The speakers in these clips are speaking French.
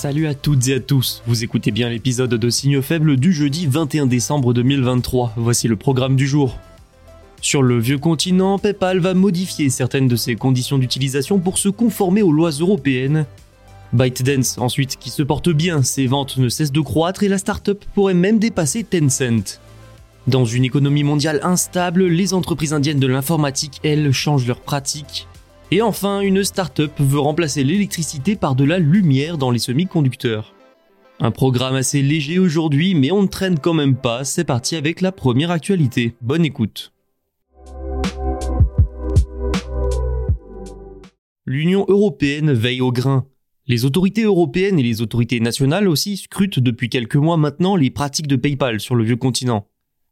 Salut à toutes et à tous, vous écoutez bien l'épisode de Signaux faibles du jeudi 21 décembre 2023. Voici le programme du jour. Sur le vieux continent, PayPal va modifier certaines de ses conditions d'utilisation pour se conformer aux lois européennes. ByteDance ensuite qui se porte bien, ses ventes ne cessent de croître et la startup pourrait même dépasser Tencent. Dans une économie mondiale instable, les entreprises indiennes de l'informatique, elles, changent leurs pratiques. Et enfin, une start-up veut remplacer l'électricité par de la lumière dans les semi-conducteurs. Un programme assez léger aujourd'hui, mais on ne traîne quand même pas, c'est parti avec la première actualité. Bonne écoute. L'Union européenne veille au grain. Les autorités européennes et les autorités nationales aussi scrutent depuis quelques mois maintenant les pratiques de PayPal sur le vieux continent.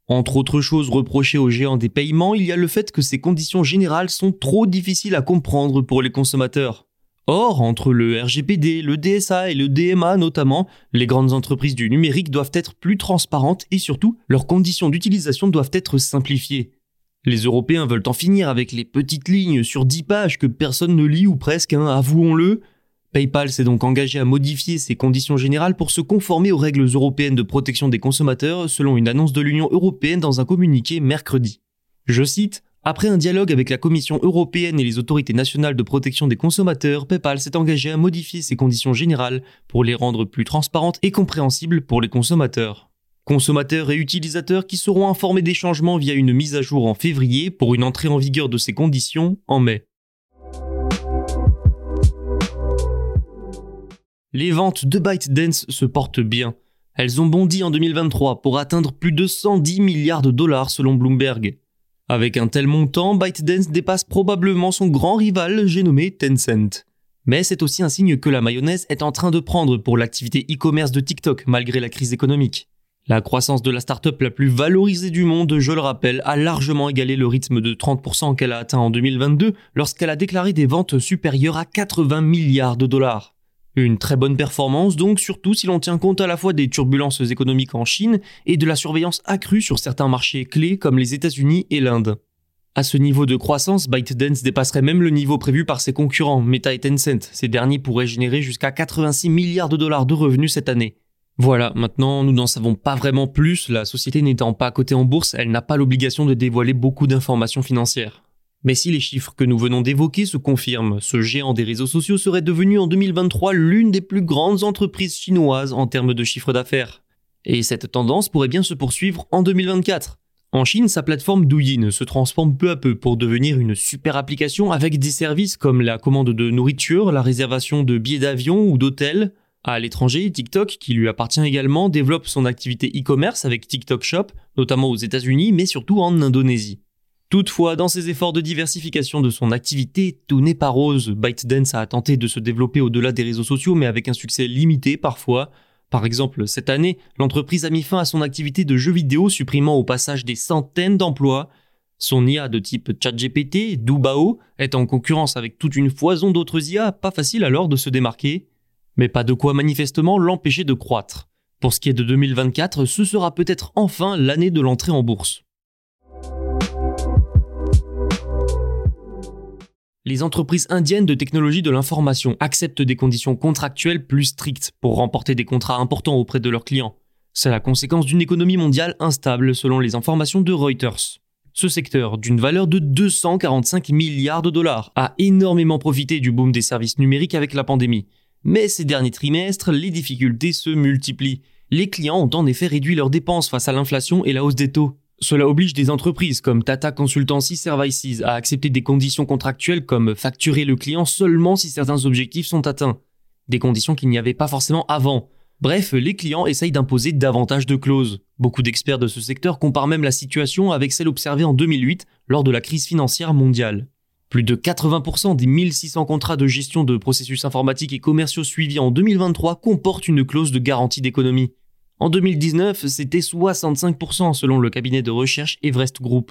Entre autres choses reprochées aux géants des paiements, il y a le fait que ces conditions générales sont trop difficiles à comprendre pour les consommateurs. Or, entre le RGPD, le DSA et le DMA notamment, les grandes entreprises du numérique doivent être plus transparentes et surtout, leurs conditions d'utilisation doivent être simplifiées. Les Européens veulent en finir avec les petites lignes sur 10 pages que personne ne lit ou presque, hein, avouons-le. PayPal s'est donc engagé à modifier ses conditions générales pour se conformer aux règles européennes de protection des consommateurs selon une annonce de l'Union européenne dans un communiqué mercredi. Je cite après un dialogue avec la Commission européenne et les autorités nationales de protection des consommateurs, PayPal s'est engagé à modifier ses conditions générales pour les rendre plus transparentes et compréhensibles pour les consommateurs. Consommateurs et utilisateurs qui seront informés des changements via une mise à jour en février pour une entrée en vigueur de ces conditions en mai. Les ventes de ByteDance se portent bien. Elles ont bondi en 2023 pour atteindre plus de 110 milliards de dollars selon Bloomberg. Avec un tel montant, ByteDance dépasse probablement son grand rival, j'ai nommé Tencent. Mais c'est aussi un signe que la mayonnaise est en train de prendre pour l'activité e-commerce de TikTok malgré la crise économique. La croissance de la startup la plus valorisée du monde, je le rappelle, a largement égalé le rythme de 30% qu'elle a atteint en 2022 lorsqu'elle a déclaré des ventes supérieures à 80 milliards de dollars. Une très bonne performance donc, surtout si l'on tient compte à la fois des turbulences économiques en Chine et de la surveillance accrue sur certains marchés clés comme les États-Unis et l'Inde. À ce niveau de croissance, ByteDance dépasserait même le niveau prévu par ses concurrents, Meta et Tencent. Ces derniers pourraient générer jusqu'à 86 milliards de dollars de revenus cette année. Voilà, maintenant nous n'en savons pas vraiment plus, la société n'étant pas cotée en bourse, elle n'a pas l'obligation de dévoiler beaucoup d'informations financières. Mais si les chiffres que nous venons d'évoquer se confirment, ce géant des réseaux sociaux serait devenu en 2023 l'une des plus grandes entreprises chinoises en termes de chiffre d'affaires. Et cette tendance pourrait bien se poursuivre en 2024. En Chine, sa plateforme Douyin se transforme peu à peu pour devenir une super application avec des services comme la commande de nourriture, la réservation de billets d'avion ou d'hôtels. À l'étranger, TikTok, qui lui appartient également, développe son activité e-commerce avec TikTok Shop, notamment aux États-Unis, mais surtout en Indonésie. Toutefois, dans ses efforts de diversification de son activité, tout n'est pas rose. ByteDance a tenté de se développer au-delà des réseaux sociaux, mais avec un succès limité parfois. Par exemple, cette année, l'entreprise a mis fin à son activité de jeux vidéo, supprimant au passage des centaines d'emplois. Son IA de type ChatGPT, Dubao, est en concurrence avec toute une foison d'autres IA, pas facile alors de se démarquer. Mais pas de quoi manifestement l'empêcher de croître. Pour ce qui est de 2024, ce sera peut-être enfin l'année de l'entrée en bourse. Les entreprises indiennes de technologie de l'information acceptent des conditions contractuelles plus strictes pour remporter des contrats importants auprès de leurs clients. C'est la conséquence d'une économie mondiale instable selon les informations de Reuters. Ce secteur, d'une valeur de 245 milliards de dollars, a énormément profité du boom des services numériques avec la pandémie. Mais ces derniers trimestres, les difficultés se multiplient. Les clients ont en effet réduit leurs dépenses face à l'inflation et la hausse des taux. Cela oblige des entreprises comme Tata Consultancy Services à accepter des conditions contractuelles comme facturer le client seulement si certains objectifs sont atteints. Des conditions qu'il n'y avait pas forcément avant. Bref, les clients essayent d'imposer davantage de clauses. Beaucoup d'experts de ce secteur comparent même la situation avec celle observée en 2008 lors de la crise financière mondiale. Plus de 80% des 1600 contrats de gestion de processus informatiques et commerciaux suivis en 2023 comportent une clause de garantie d'économie. En 2019, c'était 65% selon le cabinet de recherche Everest Group.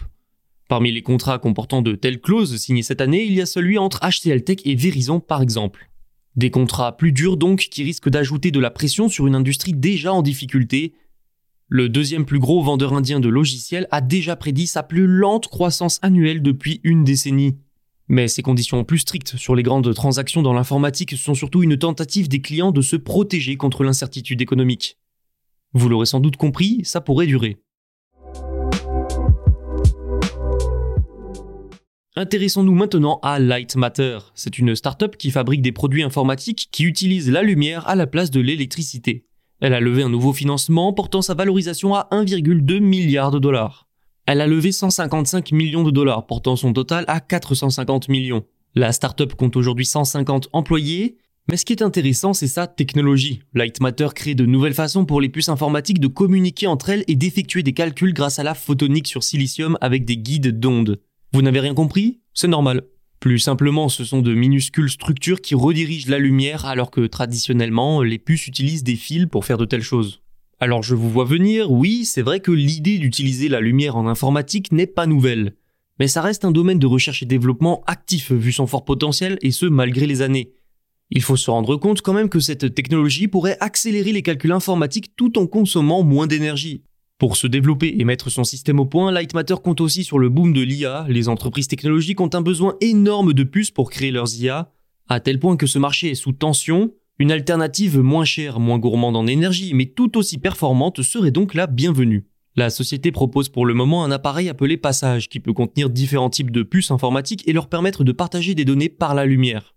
Parmi les contrats comportant de telles clauses signés cette année, il y a celui entre HCL Tech et Verizon par exemple. Des contrats plus durs donc qui risquent d'ajouter de la pression sur une industrie déjà en difficulté. Le deuxième plus gros vendeur indien de logiciels a déjà prédit sa plus lente croissance annuelle depuis une décennie. Mais ces conditions plus strictes sur les grandes transactions dans l'informatique sont surtout une tentative des clients de se protéger contre l'incertitude économique. Vous l'aurez sans doute compris, ça pourrait durer. Intéressons-nous maintenant à Light Matter. C'est une start-up qui fabrique des produits informatiques qui utilisent la lumière à la place de l'électricité. Elle a levé un nouveau financement portant sa valorisation à 1,2 milliard de dollars. Elle a levé 155 millions de dollars portant son total à 450 millions. La start-up compte aujourd'hui 150 employés, mais ce qui est intéressant, c'est sa technologie. Light Matter crée de nouvelles façons pour les puces informatiques de communiquer entre elles et d'effectuer des calculs grâce à la photonique sur silicium avec des guides d'ondes. Vous n'avez rien compris? C'est normal. Plus simplement, ce sont de minuscules structures qui redirigent la lumière alors que traditionnellement, les puces utilisent des fils pour faire de telles choses. Alors je vous vois venir, oui, c'est vrai que l'idée d'utiliser la lumière en informatique n'est pas nouvelle. Mais ça reste un domaine de recherche et développement actif vu son fort potentiel et ce malgré les années. Il faut se rendre compte quand même que cette technologie pourrait accélérer les calculs informatiques tout en consommant moins d'énergie. Pour se développer et mettre son système au point, Lightmatter compte aussi sur le boom de l'IA. Les entreprises technologiques ont un besoin énorme de puces pour créer leurs IA, à tel point que ce marché est sous tension. Une alternative moins chère, moins gourmande en énergie, mais tout aussi performante serait donc la bienvenue. La société propose pour le moment un appareil appelé Passage qui peut contenir différents types de puces informatiques et leur permettre de partager des données par la lumière.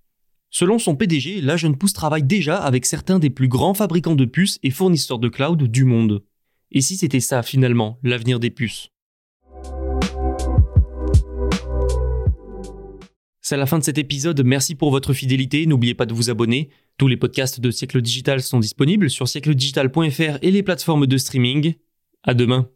Selon son PDG, la jeune pousse travaille déjà avec certains des plus grands fabricants de puces et fournisseurs de cloud du monde. Et si c'était ça finalement, l'avenir des puces? C'est la fin de cet épisode, merci pour votre fidélité, n'oubliez pas de vous abonner. Tous les podcasts de Siècle Digital sont disponibles sur siècledigital.fr et les plateformes de streaming. À demain.